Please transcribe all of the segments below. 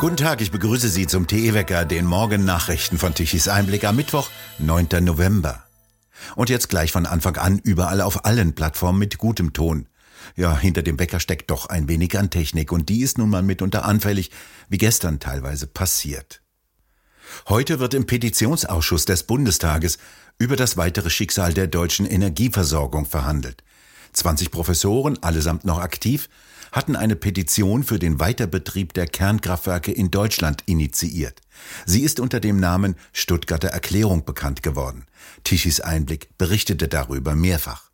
Guten Tag, ich begrüße Sie zum TE-Wecker, den Morgennachrichten von Tichys Einblick am Mittwoch, 9. November. Und jetzt gleich von Anfang an überall auf allen Plattformen mit gutem Ton. Ja, hinter dem Wecker steckt doch ein wenig an Technik und die ist nun mal mitunter anfällig, wie gestern teilweise passiert. Heute wird im Petitionsausschuss des Bundestages über das weitere Schicksal der deutschen Energieversorgung verhandelt. 20 Professoren, allesamt noch aktiv, hatten eine Petition für den Weiterbetrieb der Kernkraftwerke in Deutschland initiiert. Sie ist unter dem Namen Stuttgarter Erklärung bekannt geworden. Tischis Einblick berichtete darüber mehrfach.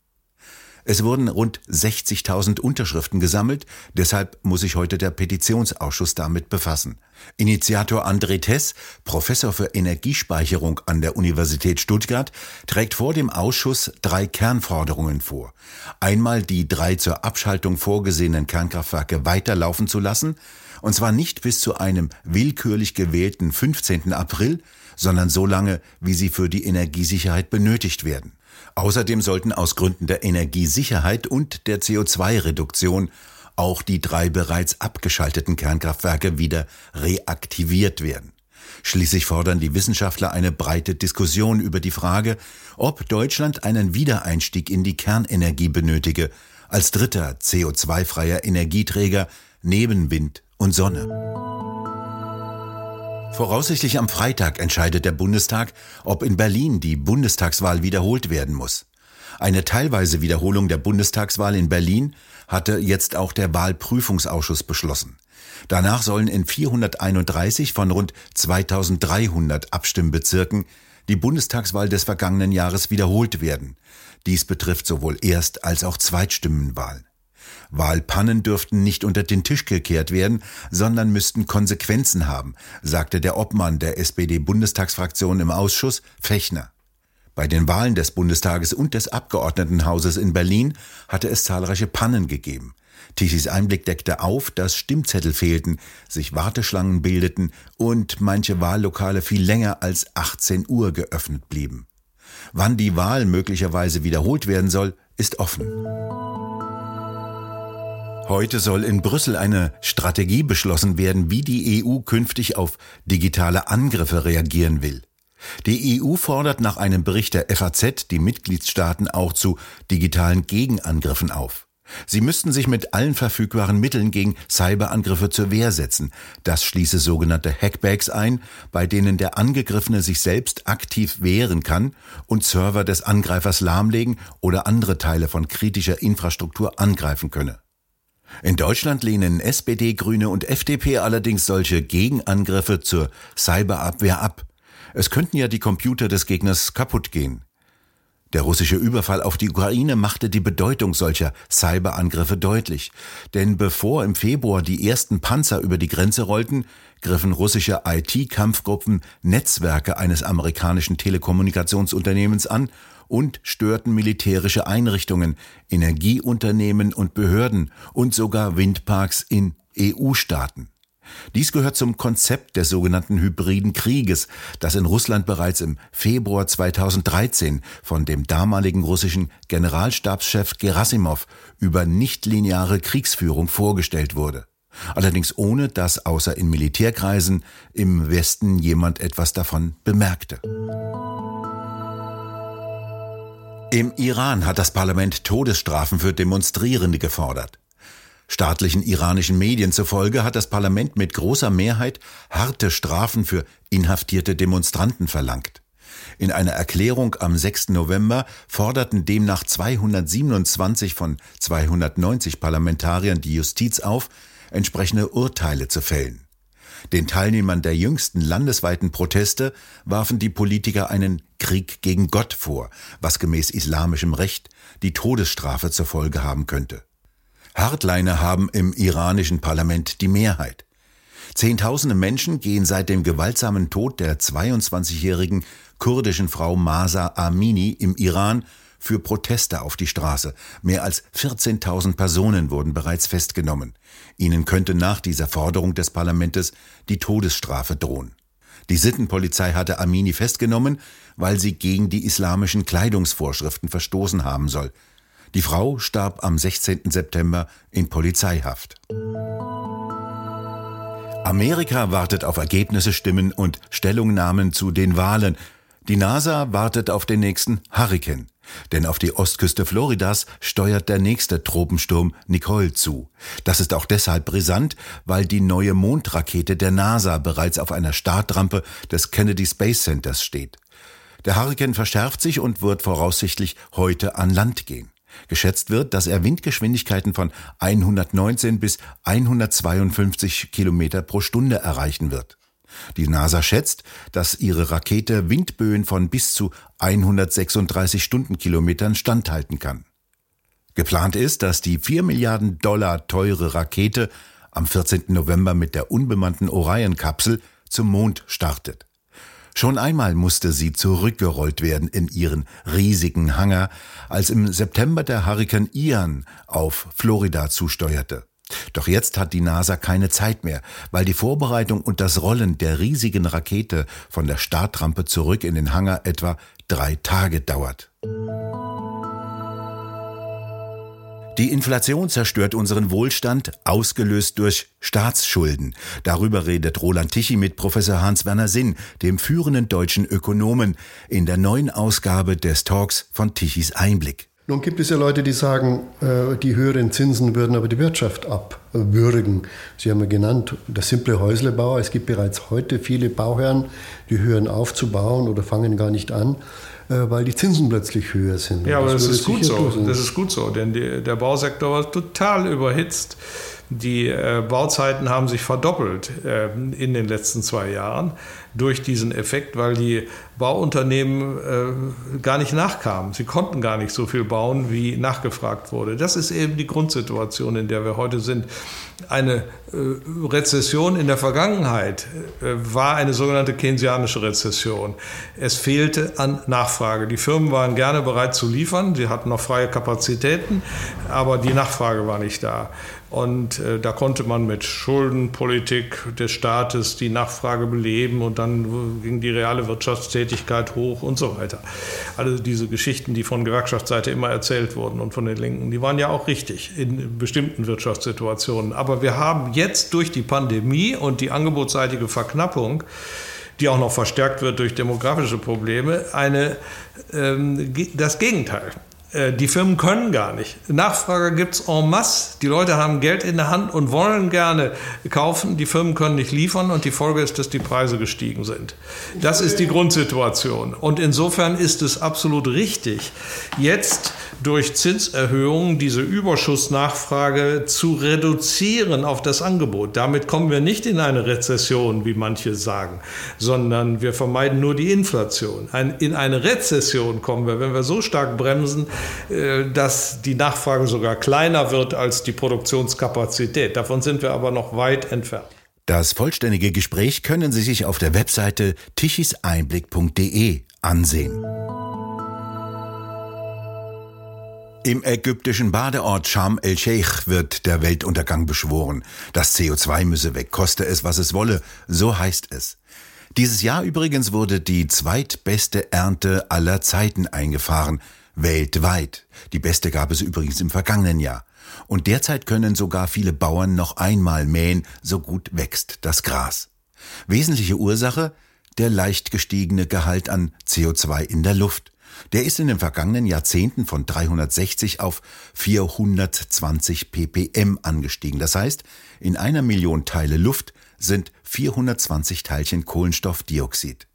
Es wurden rund 60.000 Unterschriften gesammelt, deshalb muss sich heute der Petitionsausschuss damit befassen. Initiator André Tess, Professor für Energiespeicherung an der Universität Stuttgart, trägt vor dem Ausschuss drei Kernforderungen vor. Einmal die drei zur Abschaltung vorgesehenen Kernkraftwerke weiterlaufen zu lassen, und zwar nicht bis zu einem willkürlich gewählten 15. April, sondern so lange, wie sie für die Energiesicherheit benötigt werden. Außerdem sollten aus Gründen der Energiesicherheit und der CO2-Reduktion auch die drei bereits abgeschalteten Kernkraftwerke wieder reaktiviert werden. Schließlich fordern die Wissenschaftler eine breite Diskussion über die Frage, ob Deutschland einen Wiedereinstieg in die Kernenergie benötige, als dritter CO2-freier Energieträger neben Wind und Sonne. Voraussichtlich am Freitag entscheidet der Bundestag, ob in Berlin die Bundestagswahl wiederholt werden muss. Eine teilweise Wiederholung der Bundestagswahl in Berlin hatte jetzt auch der Wahlprüfungsausschuss beschlossen. Danach sollen in 431 von rund 2300 Abstimmbezirken die Bundestagswahl des vergangenen Jahres wiederholt werden. Dies betrifft sowohl Erst- als auch Zweitstimmenwahlen. Wahlpannen dürften nicht unter den Tisch gekehrt werden, sondern müssten Konsequenzen haben, sagte der Obmann der SPD-Bundestagsfraktion im Ausschuss, Fechner. Bei den Wahlen des Bundestages und des Abgeordnetenhauses in Berlin hatte es zahlreiche Pannen gegeben. Tichys Einblick deckte auf, dass Stimmzettel fehlten, sich Warteschlangen bildeten und manche Wahllokale viel länger als 18 Uhr geöffnet blieben. Wann die Wahl möglicherweise wiederholt werden soll, ist offen. Heute soll in Brüssel eine Strategie beschlossen werden, wie die EU künftig auf digitale Angriffe reagieren will. Die EU fordert nach einem Bericht der FAZ die Mitgliedstaaten auch zu digitalen Gegenangriffen auf. Sie müssten sich mit allen verfügbaren Mitteln gegen Cyberangriffe zur Wehr setzen. Das schließe sogenannte Hackbacks ein, bei denen der Angegriffene sich selbst aktiv wehren kann und Server des Angreifers lahmlegen oder andere Teile von kritischer Infrastruktur angreifen könne. In Deutschland lehnen SPD, Grüne und FDP allerdings solche Gegenangriffe zur Cyberabwehr ab. Es könnten ja die Computer des Gegners kaputt gehen. Der russische Überfall auf die Ukraine machte die Bedeutung solcher Cyberangriffe deutlich. Denn bevor im Februar die ersten Panzer über die Grenze rollten, griffen russische IT-Kampfgruppen Netzwerke eines amerikanischen Telekommunikationsunternehmens an und störten militärische Einrichtungen, Energieunternehmen und Behörden und sogar Windparks in EU-Staaten. Dies gehört zum Konzept des sogenannten hybriden Krieges, das in Russland bereits im Februar 2013 von dem damaligen russischen Generalstabschef Gerasimov über nichtlineare Kriegsführung vorgestellt wurde. Allerdings ohne dass außer in Militärkreisen im Westen jemand etwas davon bemerkte. Im Iran hat das Parlament Todesstrafen für Demonstrierende gefordert. Staatlichen iranischen Medien zufolge hat das Parlament mit großer Mehrheit harte Strafen für inhaftierte Demonstranten verlangt. In einer Erklärung am 6. November forderten demnach 227 von 290 Parlamentariern die Justiz auf, entsprechende Urteile zu fällen. Den Teilnehmern der jüngsten landesweiten Proteste warfen die Politiker einen Krieg gegen Gott vor, was gemäß islamischem Recht die Todesstrafe zur Folge haben könnte. Hardliner haben im iranischen Parlament die Mehrheit. Zehntausende Menschen gehen seit dem gewaltsamen Tod der 22-jährigen kurdischen Frau Masa Amini im Iran für Proteste auf die Straße. Mehr als 14.000 Personen wurden bereits festgenommen. Ihnen könnte nach dieser Forderung des Parlaments die Todesstrafe drohen. Die Sittenpolizei hatte Amini festgenommen, weil sie gegen die islamischen Kleidungsvorschriften verstoßen haben soll. Die Frau starb am 16. September in Polizeihaft. Amerika wartet auf Ergebnisse, Stimmen und Stellungnahmen zu den Wahlen. Die NASA wartet auf den nächsten Hurrikan. Denn auf die Ostküste Floridas steuert der nächste Tropensturm Nicole zu. Das ist auch deshalb brisant, weil die neue Mondrakete der NASA bereits auf einer Startrampe des Kennedy Space Centers steht. Der Hurrikan verschärft sich und wird voraussichtlich heute an Land gehen. Geschätzt wird, dass er Windgeschwindigkeiten von 119 bis 152 Kilometer pro Stunde erreichen wird. Die NASA schätzt, dass ihre Rakete Windböen von bis zu 136 Stundenkilometern standhalten kann. Geplant ist, dass die 4 Milliarden Dollar teure Rakete am 14. November mit der unbemannten Orion-Kapsel zum Mond startet. Schon einmal musste sie zurückgerollt werden in ihren riesigen Hangar, als im September der Hurrikan Ian auf Florida zusteuerte. Doch jetzt hat die NASA keine Zeit mehr, weil die Vorbereitung und das Rollen der riesigen Rakete von der Startrampe zurück in den Hangar etwa drei Tage dauert. Die Inflation zerstört unseren Wohlstand, ausgelöst durch Staatsschulden. Darüber redet Roland Tichy mit Professor Hans-Werner Sinn, dem führenden deutschen Ökonomen, in der neuen Ausgabe des Talks von Tichys Einblick. Nun gibt es ja Leute, die sagen, äh, die höheren Zinsen würden aber die Wirtschaft abwürgen. Sie haben ja genannt, der simple Häuslebauer. Es gibt bereits heute viele Bauherren, die hören auf zu bauen oder fangen gar nicht an. Äh, weil die Zinsen plötzlich höher sind. Ja, aber das, das ist gut so. Das ist gut so, denn die, der Bausektor war total überhitzt. Die äh, Bauzeiten haben sich verdoppelt äh, in den letzten zwei Jahren durch diesen Effekt, weil die Bauunternehmen äh, gar nicht nachkamen. Sie konnten gar nicht so viel bauen, wie nachgefragt wurde. Das ist eben die Grundsituation, in der wir heute sind. Eine äh, Rezession in der Vergangenheit äh, war eine sogenannte keynesianische Rezession. Es fehlte an Nachfrage. Die Firmen waren gerne bereit zu liefern, sie hatten noch freie Kapazitäten, aber die Nachfrage war nicht da. Und äh, da konnte man mit Schuldenpolitik des Staates die Nachfrage beleben und dann ging die reale Wirtschaftstätigkeit hoch und so weiter. Also diese Geschichten, die von Gewerkschaftsseite immer erzählt wurden und von den Linken, die waren ja auch richtig in bestimmten Wirtschaftssituationen. Aber wir haben jetzt durch die Pandemie und die angebotsseitige Verknappung die auch noch verstärkt wird durch demografische Probleme, eine, ähm, das Gegenteil. Äh, die Firmen können gar nicht. Nachfrage gibt es en masse. Die Leute haben Geld in der Hand und wollen gerne kaufen. Die Firmen können nicht liefern und die Folge ist, dass die Preise gestiegen sind. Das ist die Grundsituation. Und insofern ist es absolut richtig, jetzt durch Zinserhöhungen diese Überschussnachfrage zu reduzieren auf das Angebot. Damit kommen wir nicht in eine Rezession, wie manche sagen, sondern wir vermeiden nur die Inflation. in eine Rezession kommen wir, wenn wir so stark bremsen, äh, dass die Nachfrage sogar kleiner wird als die Produktionskapazität. Davon sind wir aber noch weit entfernt. Das vollständige Gespräch können Sie sich auf der Webseite tichiseinblick.de ansehen. Im ägyptischen Badeort Sharm el-Sheikh wird der Weltuntergang beschworen. Das CO2 müsse weg, koste es, was es wolle, so heißt es. Dieses Jahr übrigens wurde die zweitbeste Ernte aller Zeiten eingefahren weltweit. Die beste gab es übrigens im vergangenen Jahr. Und derzeit können sogar viele Bauern noch einmal mähen, so gut wächst das Gras. Wesentliche Ursache? Der leicht gestiegene Gehalt an CO2 in der Luft. Der ist in den vergangenen Jahrzehnten von 360 auf 420 ppm angestiegen. Das heißt, in einer Million Teile Luft sind 420 Teilchen Kohlenstoffdioxid.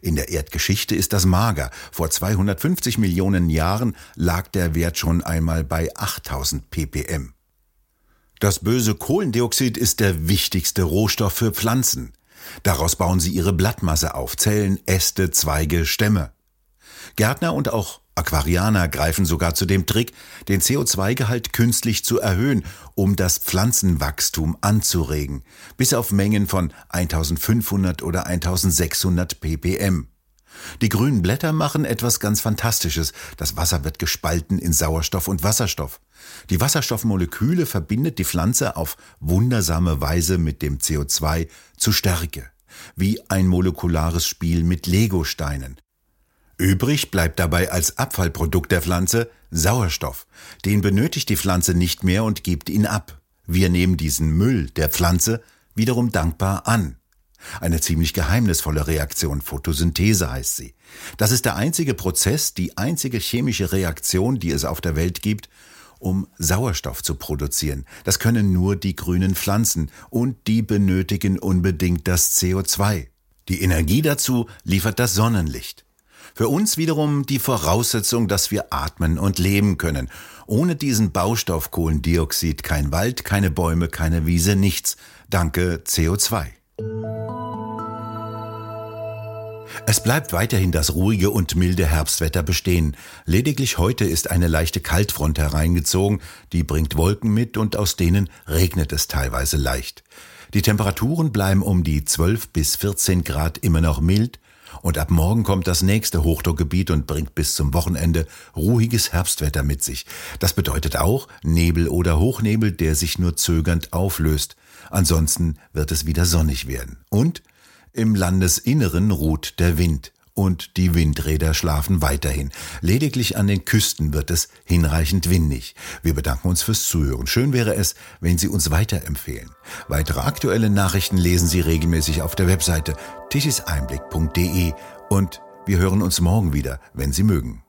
In der Erdgeschichte ist das mager. Vor 250 Millionen Jahren lag der Wert schon einmal bei 8000 ppm. Das böse Kohlendioxid ist der wichtigste Rohstoff für Pflanzen. Daraus bauen sie ihre Blattmasse auf, Zellen, Äste, Zweige, Stämme. Gärtner und auch Aquarianer greifen sogar zu dem Trick, den CO2-Gehalt künstlich zu erhöhen, um das Pflanzenwachstum anzuregen, bis auf Mengen von 1500 oder 1600 ppm. Die grünen Blätter machen etwas ganz Fantastisches. Das Wasser wird gespalten in Sauerstoff und Wasserstoff. Die Wasserstoffmoleküle verbindet die Pflanze auf wundersame Weise mit dem CO2 zu Stärke. Wie ein molekulares Spiel mit Legosteinen. Übrig bleibt dabei als Abfallprodukt der Pflanze Sauerstoff. Den benötigt die Pflanze nicht mehr und gibt ihn ab. Wir nehmen diesen Müll der Pflanze wiederum dankbar an. Eine ziemlich geheimnisvolle Reaktion, Photosynthese heißt sie. Das ist der einzige Prozess, die einzige chemische Reaktion, die es auf der Welt gibt, um Sauerstoff zu produzieren. Das können nur die grünen Pflanzen und die benötigen unbedingt das CO2. Die Energie dazu liefert das Sonnenlicht. Für uns wiederum die Voraussetzung, dass wir atmen und leben können. Ohne diesen Baustoff Kohlendioxid kein Wald, keine Bäume, keine Wiese, nichts. Danke CO2. Es bleibt weiterhin das ruhige und milde Herbstwetter bestehen. Lediglich heute ist eine leichte Kaltfront hereingezogen, die bringt Wolken mit und aus denen regnet es teilweise leicht. Die Temperaturen bleiben um die 12 bis 14 Grad immer noch mild und ab morgen kommt das nächste Hochdruckgebiet und bringt bis zum Wochenende ruhiges Herbstwetter mit sich. Das bedeutet auch Nebel oder Hochnebel, der sich nur zögernd auflöst. Ansonsten wird es wieder sonnig werden. Und im Landesinneren ruht der Wind und die Windräder schlafen weiterhin. Lediglich an den Küsten wird es hinreichend windig. Wir bedanken uns fürs Zuhören. Schön wäre es, wenn Sie uns weiterempfehlen. Weitere aktuelle Nachrichten lesen Sie regelmäßig auf der Webseite tischiseinblick.de und wir hören uns morgen wieder, wenn Sie mögen.